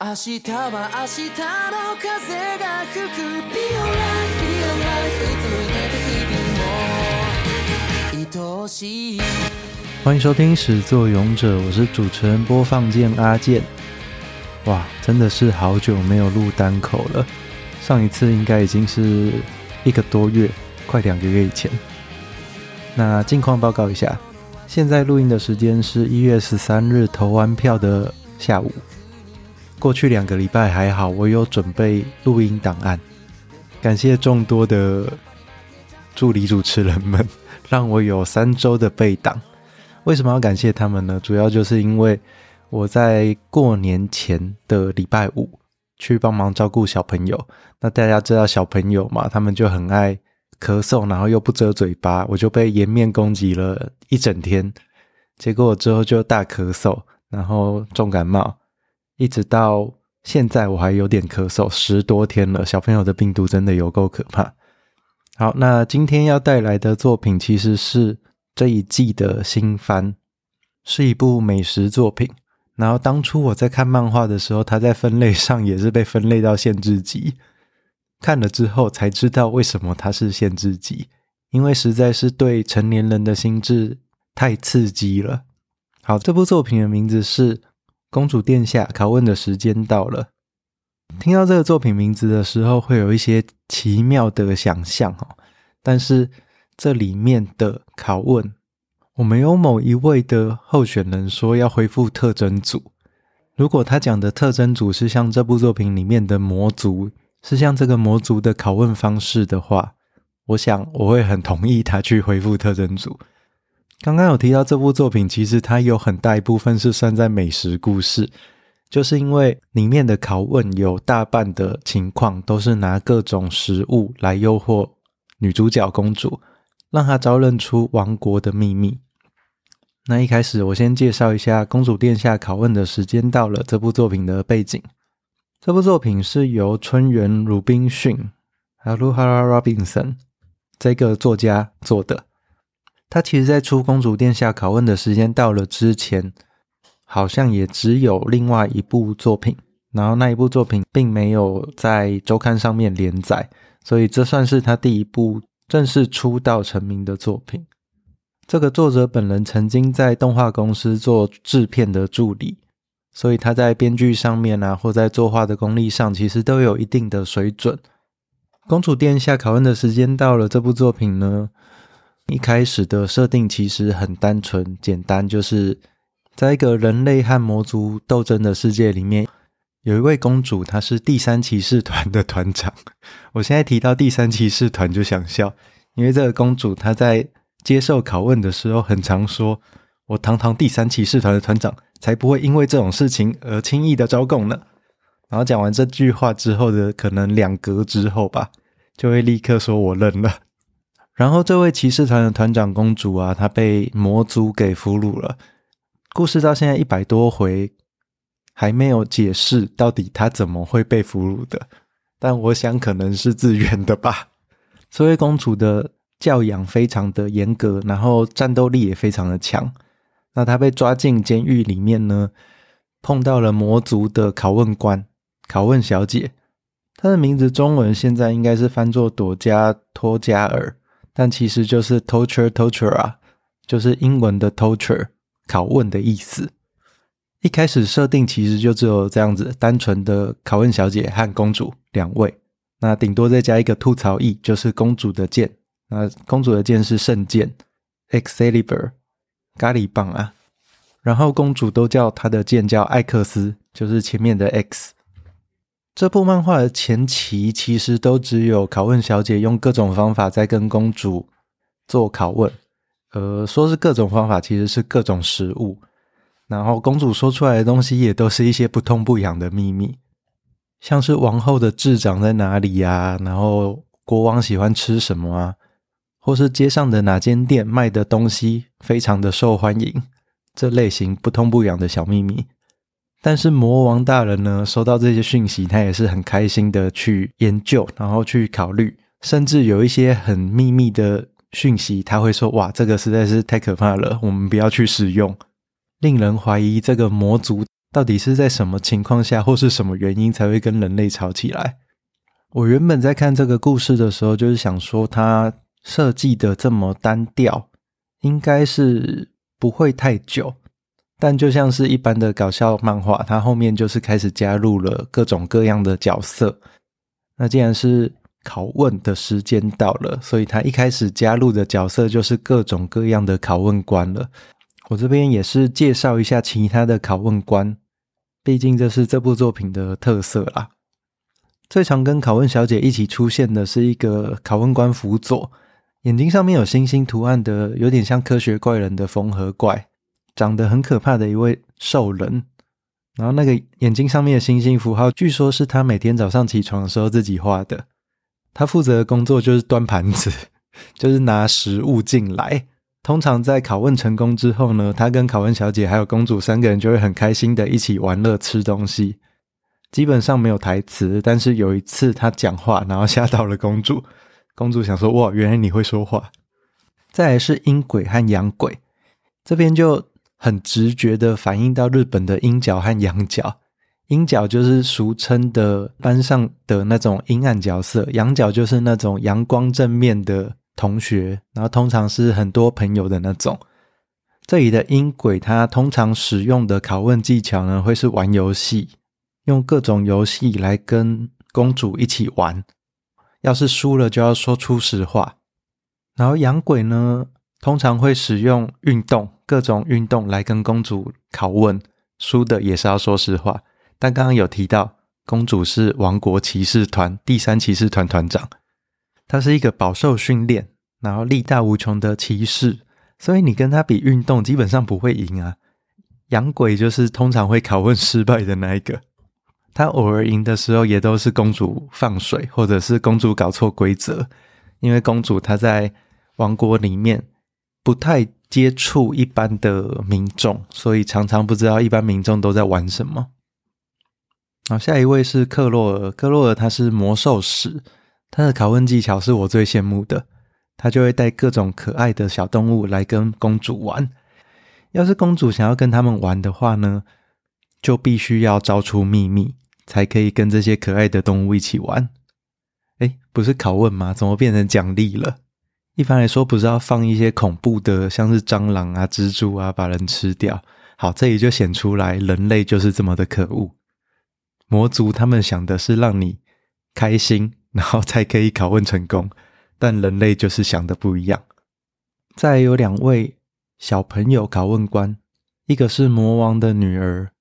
明日は明日の风が吹く Be alright, be alright 続いてた日々も爱しい欢迎收听《屎作勇者》，我是主持人播放键阿键。哇，真的是好久没有录单口了，上一次应该已经是一个多月，快两个月以前。那近况报告一下，现在录音的时间是一月十三日投完票的下午。 过去两个礼拜还好，我有准备录音档案。感谢众多的助理主持人们，让我有三周的备档。为什么要感谢他们呢？主要就是因为我在过年前的礼拜五去帮忙照顾小朋友。那大家知道小朋友嘛，他们就很爱咳嗽，然后又不遮嘴巴，我就被颜面攻击了一整天。结果之后就大咳嗽，然后重感冒。一直到现在，我还有点咳嗽，十多天了。小朋友的病毒真的有够可怕。好，那今天要带来的作品其实是这一季的新番，是一部美食作品。然后当初我在看漫画的时候，它在分类上也是被分类到限制级。看了之后才知道为什么它是限制级，因为实在是对成年人的心智太刺激了。好，这部作品的名字是。公主殿下，拷问的时间到了。听到这个作品名字的时候，会有一些奇妙的想象哦。但是这里面的拷问，我们有某一位的候选人说要恢复特征组。如果他讲的特征组是像这部作品里面的魔族，是像这个魔族的拷问方式的话，我想我会很同意他去恢复特征组。刚刚有提到这部作品，其实它有很大一部分是算在美食故事，就是因为里面的拷问有大半的情况都是拿各种食物来诱惑女主角公主，让她招认出王国的秘密。那一开始我先介绍一下《公主殿下拷问的时间到了》这部作品的背景。这部作品是由春原鲁滨逊还有 Haruhara Robinson 这个作家做的。他其实，在出《公主殿下拷问的时间到了》之前，好像也只有另外一部作品，然后那一部作品并没有在周刊上面连载，所以这算是他第一部正式出道成名的作品。这个作者本人曾经在动画公司做制片的助理，所以他在编剧上面啊，或在作画的功力上，其实都有一定的水准。《公主殿下拷问的时间到了》这部作品呢，一开始的设定其实很单纯简单，就是在一个人类和魔族斗争的世界里面，有一位公主，她是第三骑士团的团长。我现在提到第三骑士团就想笑，因为这个公主她在接受拷问的时候，很常说：“我堂堂第三骑士团的团长，才不会因为这种事情而轻易的招供呢。”然后讲完这句话之后的可能两格之后吧，就会立刻说：“我认了。”然后，这位骑士团的团长公主啊，她被魔族给俘虏了。故事到现在一百多回，还没有解释到底她怎么会被俘虏的。但我想可能是自愿的吧。这位公主的教养非常的严格，然后战斗力也非常的强。那她被抓进监狱里面呢，碰到了魔族的拷问官、拷问小姐。她的名字中文现在应该是翻作朵加托加尔。但其实就是 torture torture 啊，就是英文的 torture 拷问的意思。一开始设定其实就只有这样子，单纯的拷问小姐和公主两位，那顶多再加一个吐槽意，就是公主的剑。那公主的剑是圣剑 Excalibur 咖喱棒啊。然后公主都叫她的剑叫艾克斯，就是前面的 X。这部漫画的前期其实都只有拷问小姐用各种方法在跟公主做拷问，呃，说是各种方法，其实是各种食物。然后公主说出来的东西也都是一些不痛不痒的秘密，像是王后的痣长在哪里呀，然后国王喜欢吃什么啊，或是街上的哪间店卖的东西非常的受欢迎，这类型不痛不痒的小秘密。但是魔王大人呢，收到这些讯息，他也是很开心的去研究，然后去考虑，甚至有一些很秘密的讯息，他会说：“哇，这个实在是太可怕了，我们不要去使用。”令人怀疑这个魔族到底是在什么情况下或是什么原因才会跟人类吵起来？我原本在看这个故事的时候，就是想说它设计的这么单调，应该是不会太久。但就像是一般的搞笑漫画，它后面就是开始加入了各种各样的角色。那既然是拷问的时间到了，所以他一开始加入的角色就是各种各样的拷问官了。我这边也是介绍一下其他的拷问官，毕竟这是这部作品的特色啦。最常跟拷问小姐一起出现的是一个拷问官辅佐，眼睛上面有星星图案的，有点像科学怪人的缝合怪，长得很可怕的一位兽人。然后那个眼睛上面的星星符号，据说是他每天早上起床的时候自己画的。他负责的工作就是端盘子，就是拿食物进来。通常在拷问成功之后呢，他跟拷问小姐还有公主三个人就会很开心的一起玩乐吃东西。基本上没有台词，但是有一次他讲话，然后吓到了公主。公主想说：“哇，原来你会说话。”再来是阴鬼和阳鬼，这边就。很直觉的反映到日本的阴角和阳角，阴角就是俗称的班上的那种阴暗角色，阳角就是那种阳光正面的同学，然后通常是很多朋友的那种。这里的阴鬼，他通常使用的拷问技巧呢，会是玩游戏，用各种游戏来跟公主一起玩，要是输了就要说出实话。然后阳鬼呢，通常会使用运动。各种运动来跟公主拷问，输的也是要说实话。但刚刚有提到，公主是王国骑士团第三骑士团团长，她是一个饱受训练，然后力大无穷的骑士，所以你跟她比运动，基本上不会赢啊。养鬼就是通常会拷问失败的那一个，他偶尔赢的时候，也都是公主放水，或者是公主搞错规则，因为公主她在王国里面不太。接触一般的民众，所以常常不知道一般民众都在玩什么。好，下一位是克洛尔。克洛尔他是魔兽使，他的拷问技巧是我最羡慕的。他就会带各种可爱的小动物来跟公主玩。要是公主想要跟他们玩的话呢，就必须要招出秘密，才可以跟这些可爱的动物一起玩。哎，不是拷问吗？怎么变成奖励了？一般来说，不是要放一些恐怖的，像是蟑螂啊、蜘蛛啊，把人吃掉。好，这里就显出来，人类就是这么的可恶。魔族他们想的是让你开心，然后才可以拷问成功，但人类就是想的不一样。再有两位小朋友拷问官，一个是魔王的女儿。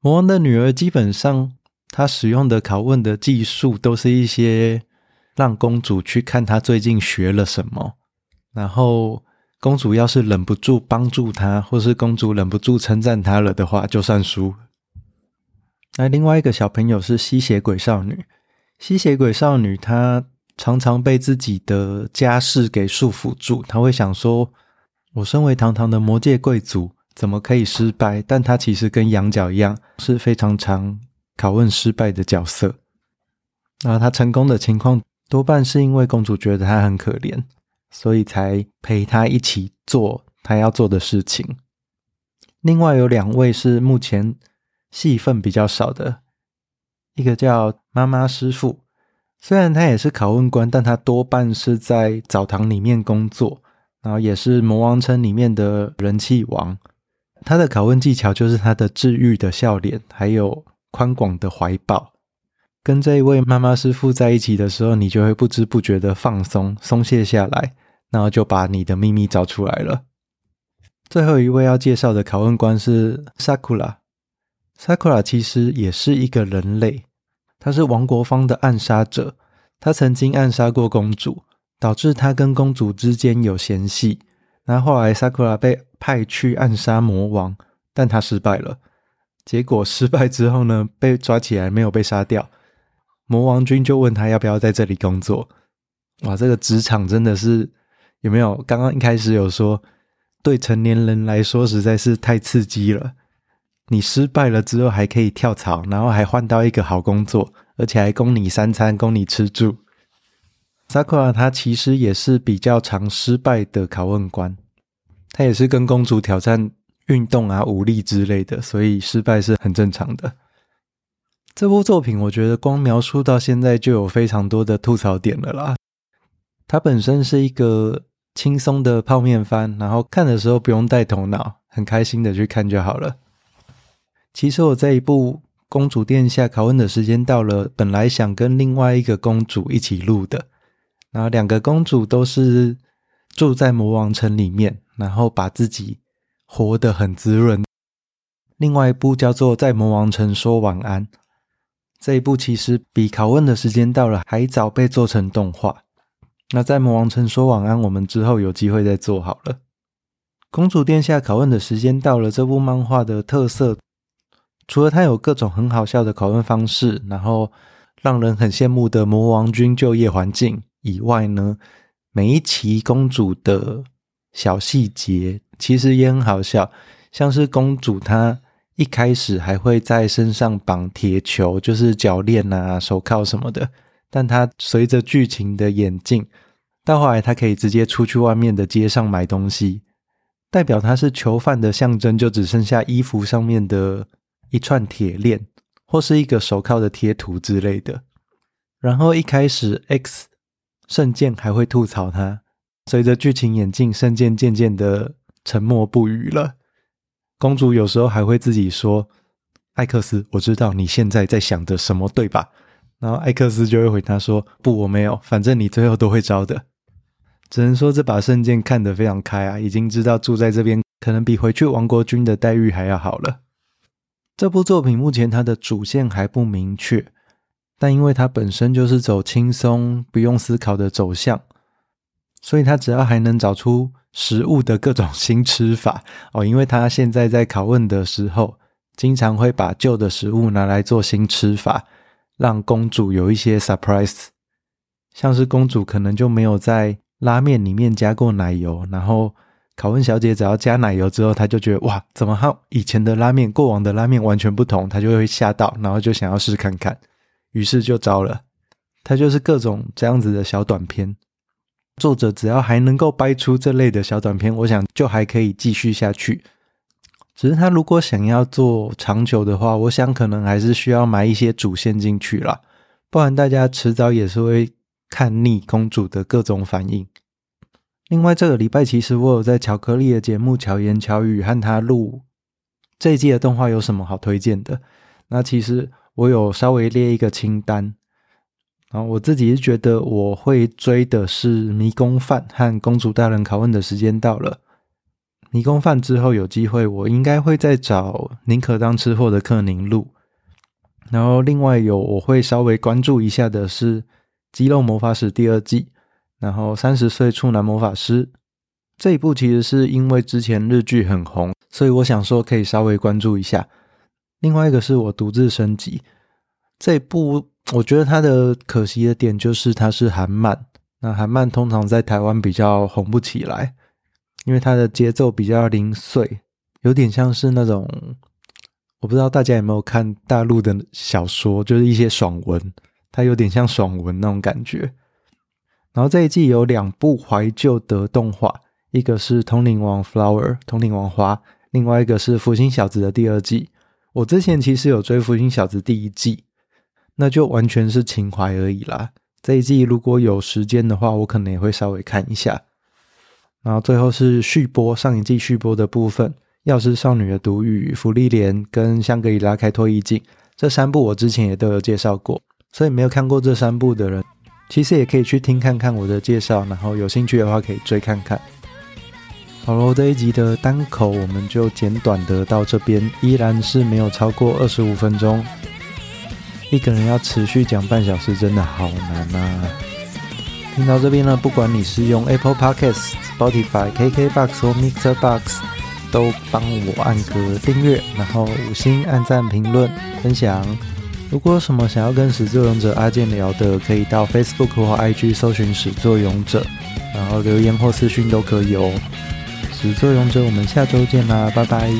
魔王的女儿基本上，她使用的拷问的技术都是一些。让公主去看她最近学了什么，然后公主要是忍不住帮助她，或是公主忍不住称赞她了的话，就算输。那另外一个小朋友是吸血鬼少女，吸血鬼少女她常常被自己的家世给束缚住，她会想说：“我身为堂堂的魔界贵族，怎么可以失败？”但她其实跟羊角一样，是非常常拷问失败的角色。然后她成功的情况。多半是因为公主觉得她很可怜，所以才陪她一起做她要做的事情。另外有两位是目前戏份比较少的，一个叫妈妈师傅，虽然他也是拷问官，但他多半是在澡堂里面工作，然后也是魔王城里面的人气王。他的拷问技巧就是他的治愈的笑脸，还有宽广的怀抱。跟这一位妈妈师傅在一起的时候，你就会不知不觉的放松、松懈下来，然后就把你的秘密找出来了。最后一位要介绍的拷问官是 Sakura。Sakura 其实也是一个人类，他是王国方的暗杀者，他曾经暗杀过公主，导致他跟公主之间有嫌隙。然后后来 Sakura 被派去暗杀魔王，但他失败了。结果失败之后呢，被抓起来，没有被杀掉。魔王君就问他要不要在这里工作。哇，这个职场真的是有没有？刚刚一开始有说，对成年人来说实在是太刺激了。你失败了之后还可以跳槽，然后还换到一个好工作，而且还供你三餐，供你吃住。Sakura 他其实也是比较常失败的拷问官，他也是跟公主挑战运动啊、武力之类的，所以失败是很正常的。这部作品我觉得光描述到现在就有非常多的吐槽点了啦。它本身是一个轻松的泡面番，然后看的时候不用带头脑，很开心的去看就好了。其实我这一部《公主殿下拷问的时间到了》，本来想跟另外一个公主一起录的，然后两个公主都是住在魔王城里面，然后把自己活得很滋润。另外一部叫做《在魔王城说晚安》。这一部其实比拷问的时间到了还早被做成动画。那在魔王城说晚安，我们之后有机会再做好了。公主殿下拷问的时间到了，这部漫画的特色，除了它有各种很好笑的拷问方式，然后让人很羡慕的魔王军就业环境以外呢，每一期公主的小细节其实也很好笑，像是公主她。一开始还会在身上绑铁球，就是脚链啊、手铐什么的。但他随着剧情的演进，到后来他可以直接出去外面的街上买东西，代表他是囚犯的象征，就只剩下衣服上面的一串铁链，或是一个手铐的贴图之类的。然后一开始 X 圣剑还会吐槽他，随着剧情演进，圣剑渐渐的沉默不语了。公主有时候还会自己说：“艾克斯，我知道你现在在想着什么，对吧？”然后艾克斯就会回答说：“不，我没有，反正你最后都会招的。”只能说这把圣剑看得非常开啊，已经知道住在这边可能比回去王国军的待遇还要好了。这部作品目前它的主线还不明确，但因为它本身就是走轻松、不用思考的走向，所以他只要还能找出。食物的各种新吃法 哦，因为他现在在拷问的时候，经常会把旧的食物拿来做新吃法，让公主有一些 surprise。像是公主可能就没有在拉面里面加过奶油，然后拷问小姐只要加奶油之后，她就觉得哇，怎么和以前的拉面、过往的拉面完全不同，她就会吓到，然后就想要试看看，于是就招了。她就是各种这样子的小短片。作者只要还能够掰出这类的小短片，我想就还可以继续下去。只是他如果想要做长久的话，我想可能还是需要埋一些主线进去啦，不然大家迟早也是会看腻公主的各种反应。另外，这个礼拜其实我有在巧克力的节目巧言巧语和他录这一季的动画有什么好推荐的？那其实我有稍微列一个清单。然后我自己是觉得我会追的是《迷宫饭》和《公主大人拷问的时间到了》。《迷宫饭》之后有机会，我应该会再找宁可当吃货的克宁录。然后另外有我会稍微关注一下的是《肌肉魔法使》第二季。然后三十岁处男魔法师这一部其实是因为之前日剧很红，所以我想说可以稍微关注一下。另外一个是我独自升级这部。我觉得它的可惜的点就是它是韩漫，那韩漫通常在台湾比较红不起来，因为它的节奏比较零碎，有点像是那种，我不知道大家有没有看大陆的小说，就是一些爽文，它有点像爽文那种感觉。然后这一季有两部怀旧的动画，一个是《通灵王 Flower》通灵王花，另外一个是《福星小子》的第二季。我之前其实有追《福星小子》第一季。那就完全是情怀而已啦。这一季如果有时间的话，我可能也会稍微看一下。然后最后是续播，上一季续播的部分，《药师少女的独语》、《芙莉莲》跟《香格里拉开拓意境》这三部，我之前也都有介绍过。所以没有看过这三部的人，其实也可以去听看看我的介绍，然后有兴趣的话可以追看看。好喽，这一集的单口我们就简短的到这边，依然是没有超过二十五分钟。一个人要持续讲半小时，真的好难啊！听到这边呢，不管你是用 Apple Podcasts、Spotify、KKBox 或 Mixer Box，都帮我按个订阅，然后五星按赞、评论、分享。如果有什么想要跟始作俑者阿健聊的，可以到 Facebook 或 IG 搜寻始作俑者，然后留言或私讯都可以哦。始作俑者，我们下周见啦，拜拜。